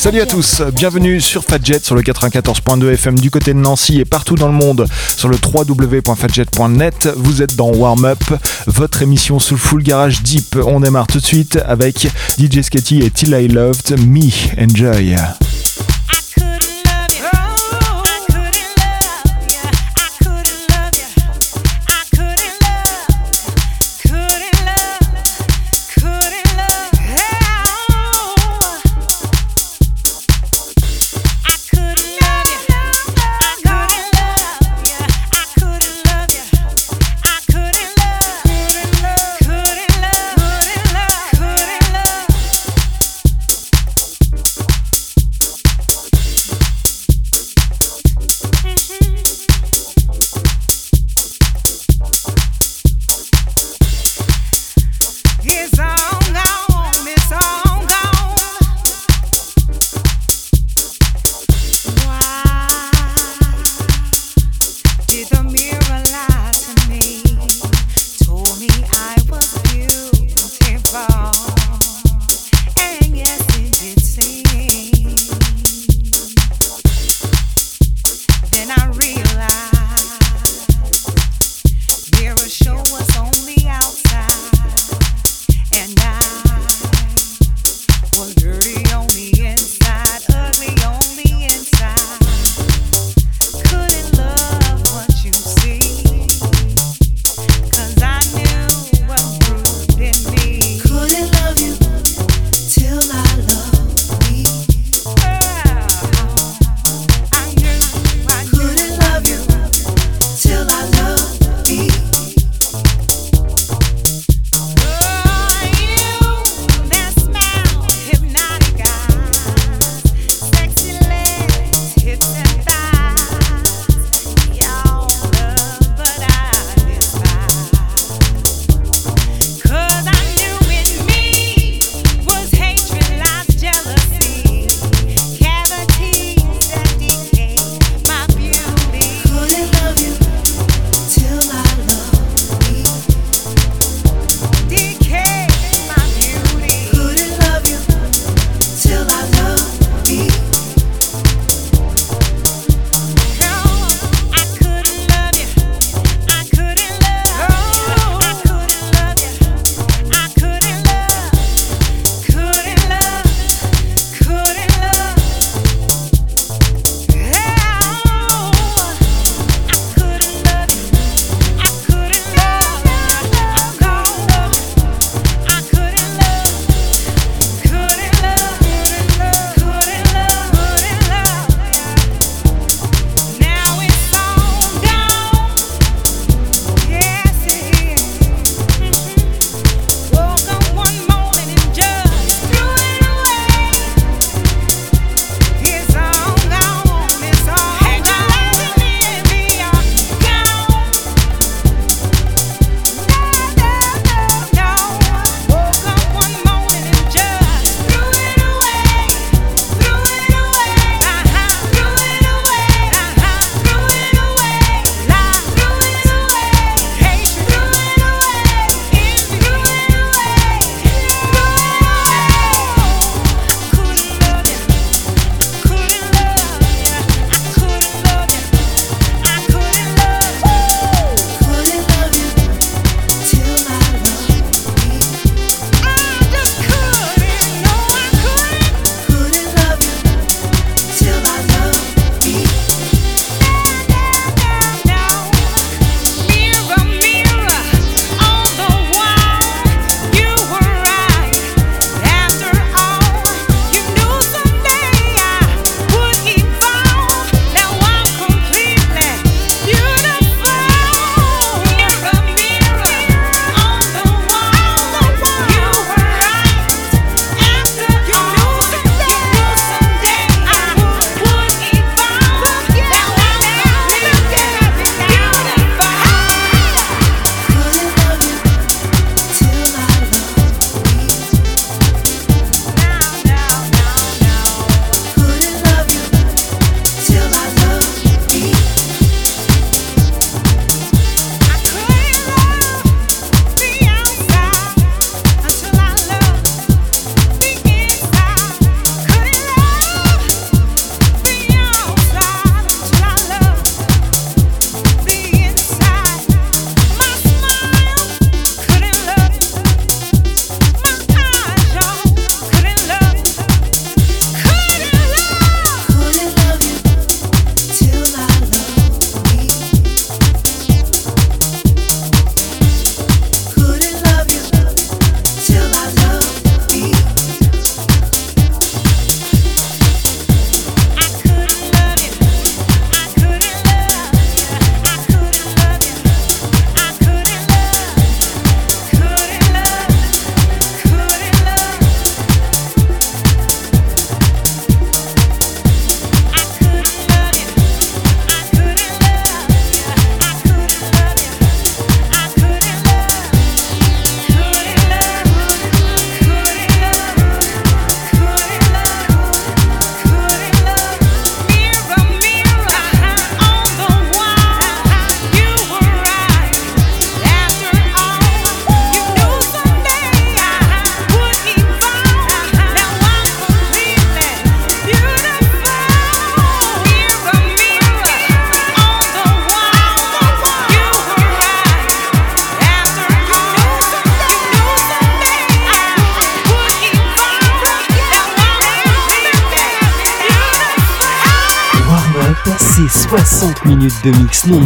Salut à tous, bienvenue sur Fadjet sur le 94.2 FM du côté de Nancy et partout dans le monde sur le www.fadjet.net. Vous êtes dans Warm Up, votre émission sous full garage deep. On démarre tout de suite avec DJ Sketty et Till I Loved Me. Enjoy.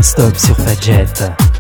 Non-stop sur Fadjet.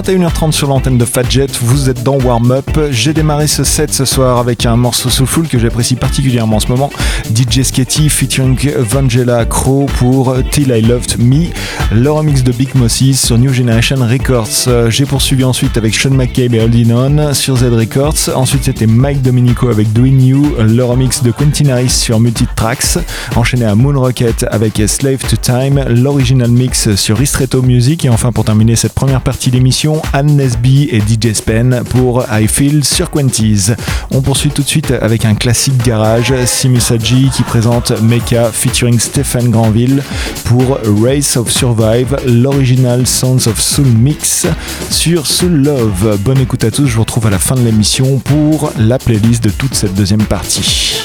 21h30 sur l'antenne de Fadjet, vous êtes dans Warm Up. J'ai démarré ce set ce soir avec un morceau soulful que j'apprécie particulièrement en ce moment, DJ Sketty featuring Vangela Crow pour Till I Loved Me, le remix de Big Mosses sur New Generation Records. J'ai poursuivi ensuite avec Sean McCabe et Holding On sur Z Records. Ensuite c'était Mike Dominico avec Doing You, le remix de Quentin Harris sur Multi Tracks. Enchaîné à Moon Rocket avec Slave to Time, l'original mix sur Ristretto Music et enfin pour terminer cette première partie d'émission, Anne Nesby et DJ Spen pour I Feel sur Quenties. On poursuit tout de suite avec un classique garage, Simisaji qui présente Mecha featuring Stéphane Granville pour Race of Survive, l'original Sounds of Soul Mix sur Soul Love. Bonne écoute à tous, je vous retrouve à la fin de l'émission pour la playlist de toute cette deuxième partie.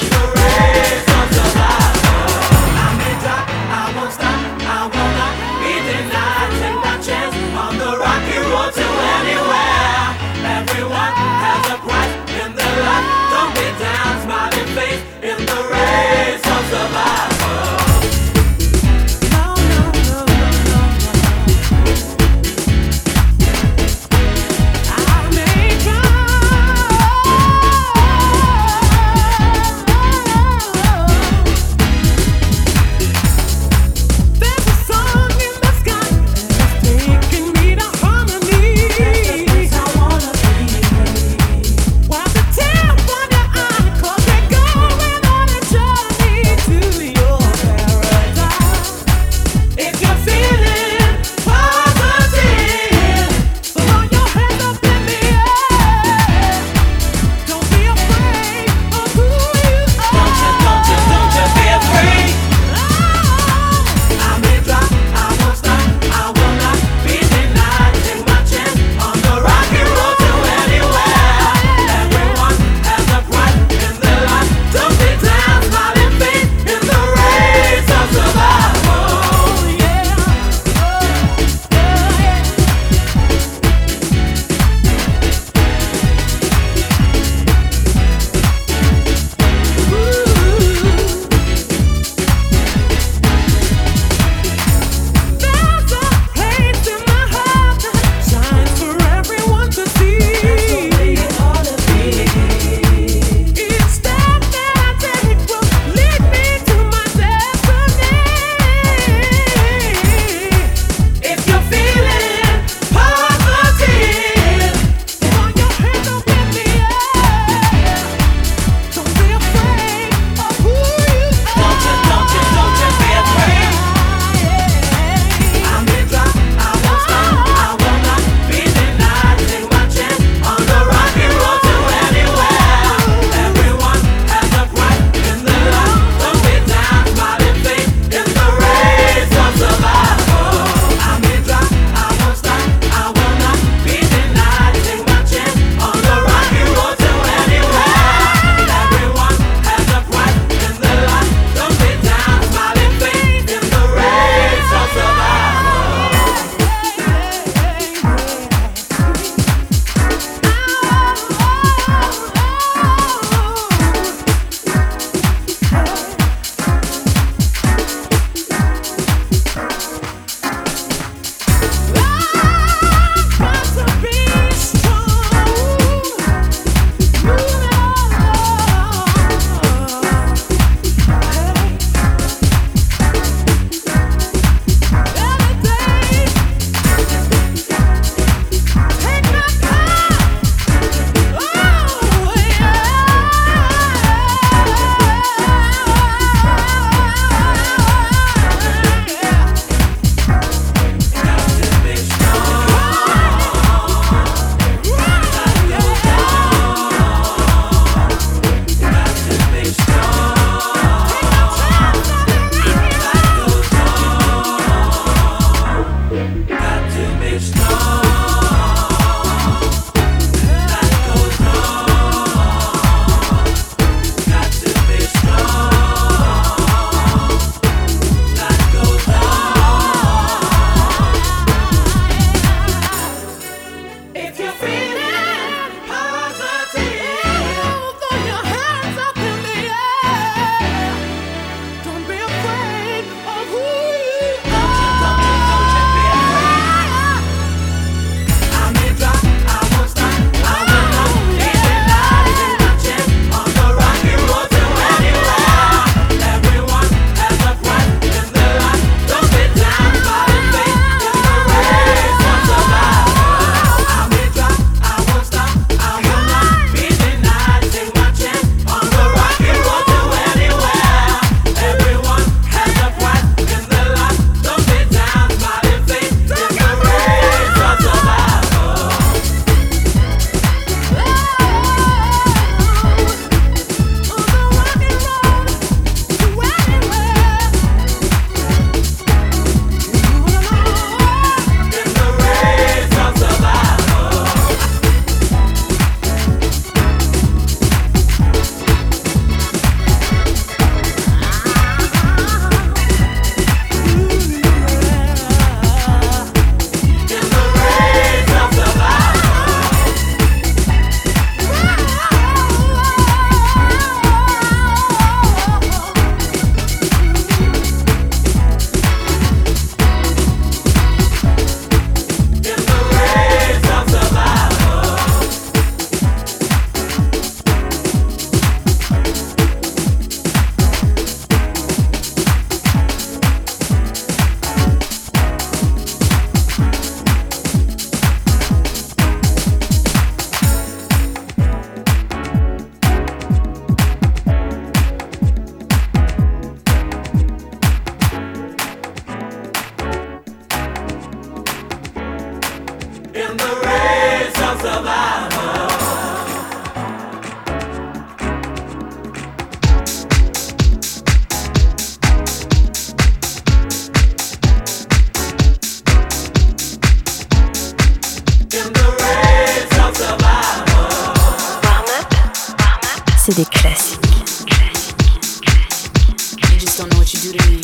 Don't know what you do to me.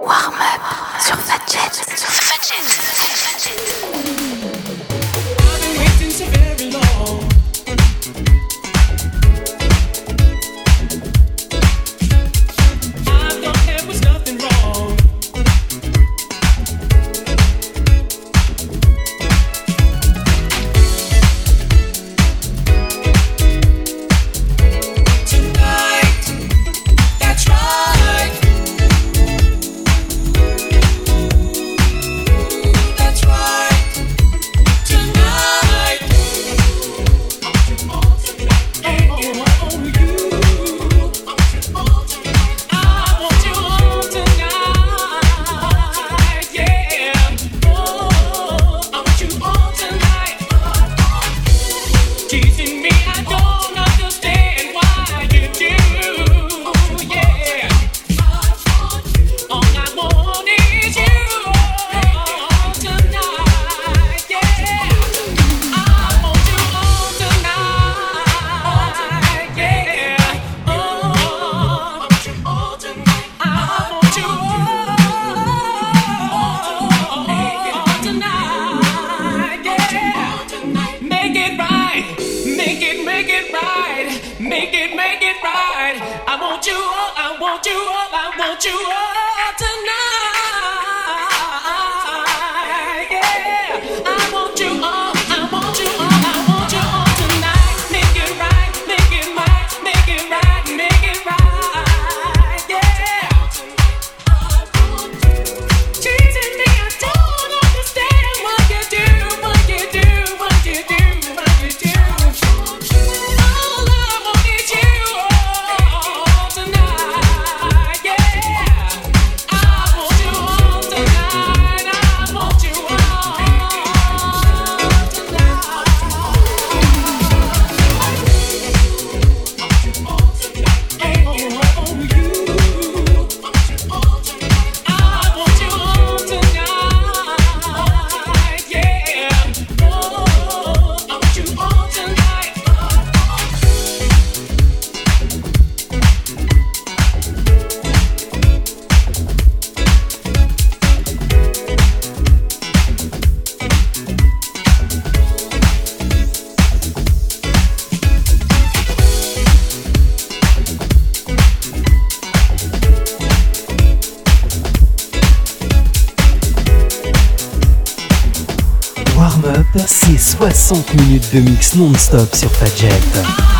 Warm up sur Fat Jet. Sur de mix non-stop sur Fadjet.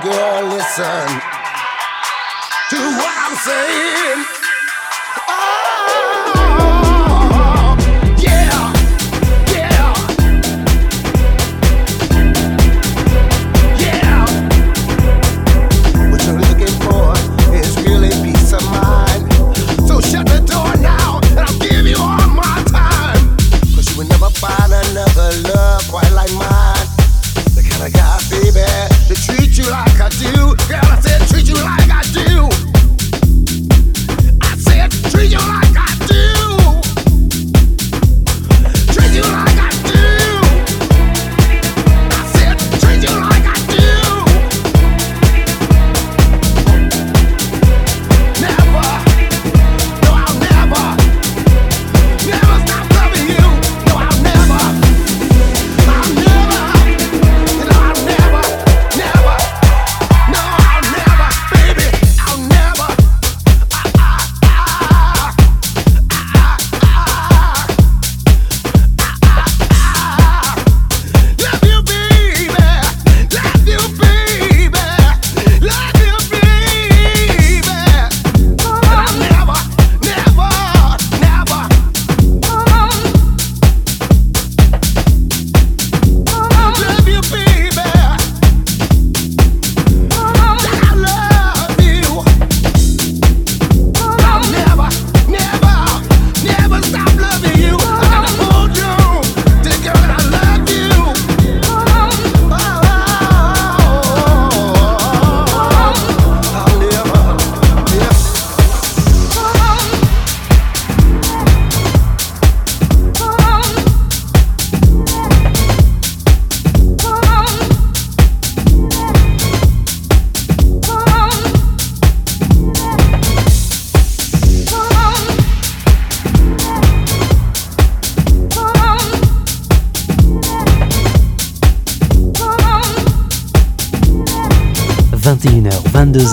girl, listen to what I'm saying. They treat you like I do. Girl,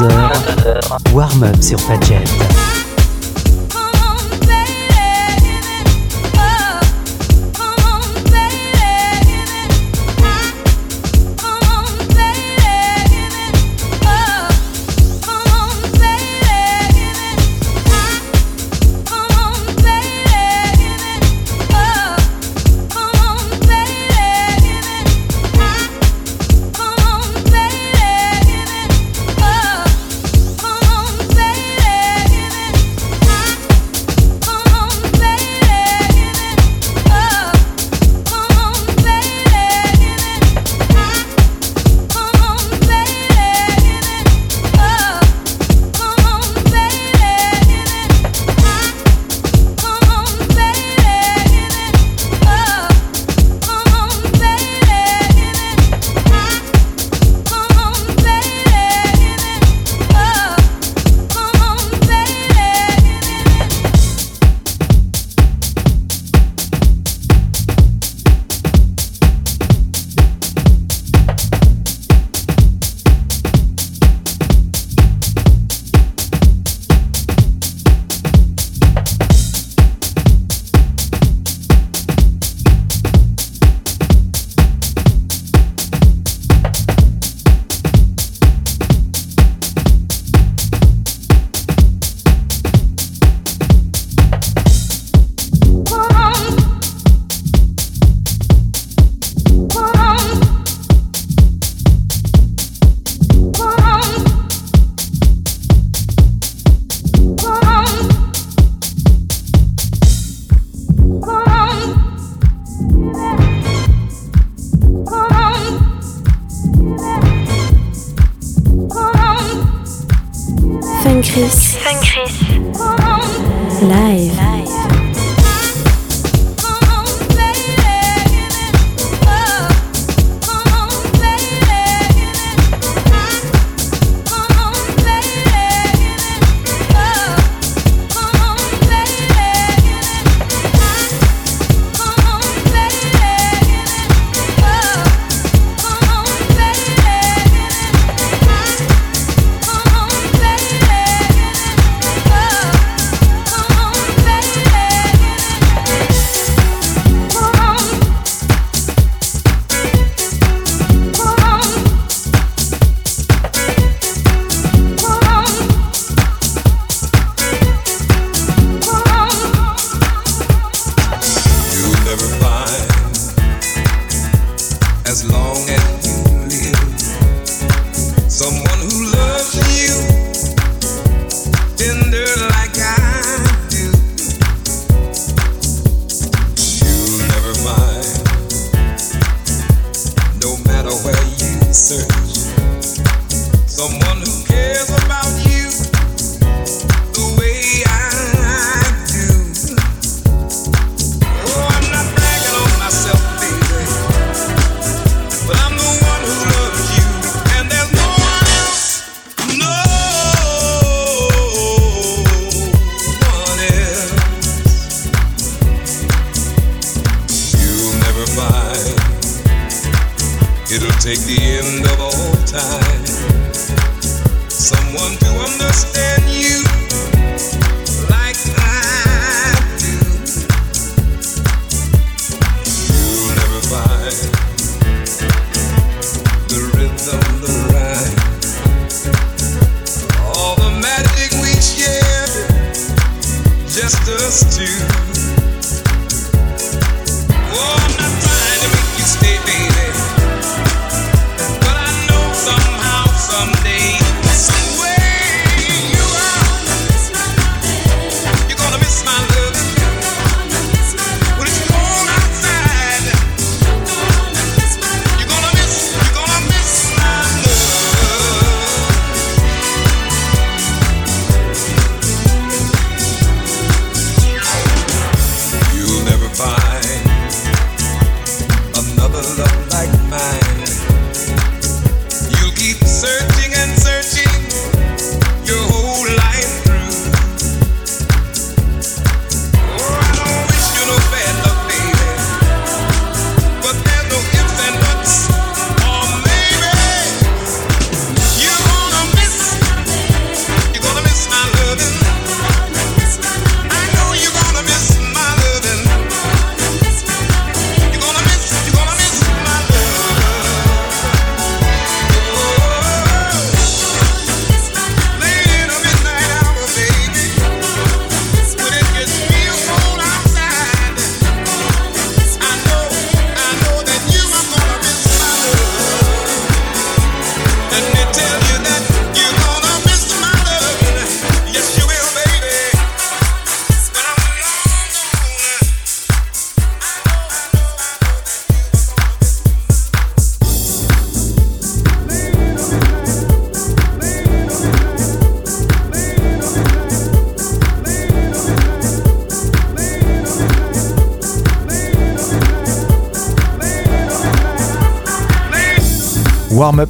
22h, warm-up sur Fadjet.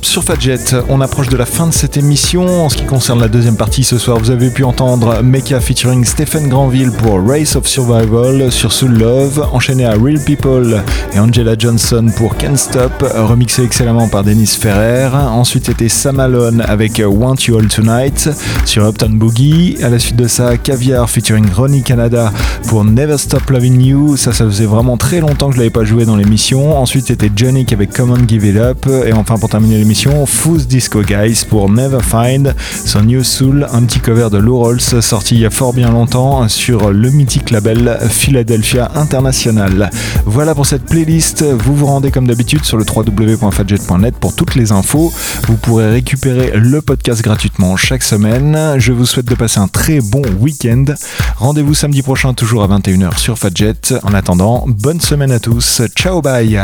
Sur Fadjet. On approche de la fin de cette émission. En ce qui concerne la deuxième partie ce soir, vous avez pu entendre Mecha featuring Stephen Granville pour Race of Survival sur Soul Love, enchaîné à Real People et Angela Johnson pour Can't Stop, remixé excellemment par Dennis Ferrer. Ensuite, c'était Sam Alone avec Want You All Tonight sur Uptown Boogie. À la suite de ça, Caviar featuring Ronnie Canada pour Never Stop Loving You. Ça, ça faisait vraiment très longtemps que je l'avais pas joué dans l'émission. Ensuite, c'était Johnny avec Come On Give It Up. Et enfin, pour terminer l'émission, Fools Disco Guys pour Never Find, son New Soul, un petit cover de Lou Rolls sorti il y a fort bien longtemps sur le mythique label Philadelphia International. Voilà pour cette playlist. Vous vous rendez comme d'habitude sur le www.fadjet.net pour toutes les infos. Vous pourrez récupérer le podcast gratuitement chaque semaine. Je vous souhaite de passer un très bon week-end. Rendez-vous samedi prochain, toujours à 21h sur Fadjet. En attendant, bonne semaine à tous. Ciao, bye!